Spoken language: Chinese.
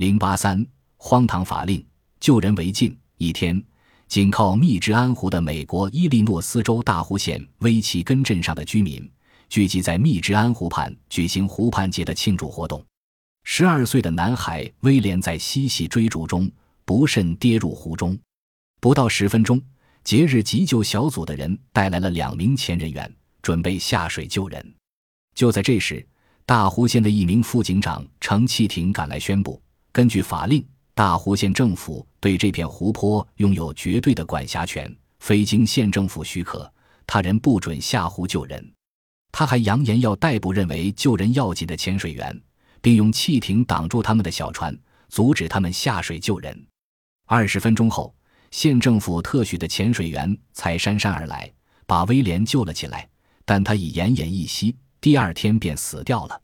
零八三，荒唐法令，救人为禁。一天，紧靠密治安湖的美国伊利诺斯州大湖县威奇根镇上的居民聚集在密治安湖畔举行湖畔节的庆祝活动。十二岁的男孩威廉在嬉戏追逐中不慎跌入湖中。不到十分钟，节日急救小组的人带来了两名前人员，准备下水救人。就在这时，大湖县的一名副警长乘汽艇赶来宣布：根据法令，大湖县政府对这片湖泊拥有绝对的管辖权，非经县政府许可，他人不准下湖救人。他还扬言要逮捕认为救人要紧的潜水员，并用汽艇挡住他们的小船，阻止他们下水救人。二十分钟后，县政府特许的潜水员才姗姗而来，把威廉救了起来，但他已奄奄一息。第二天便死掉了。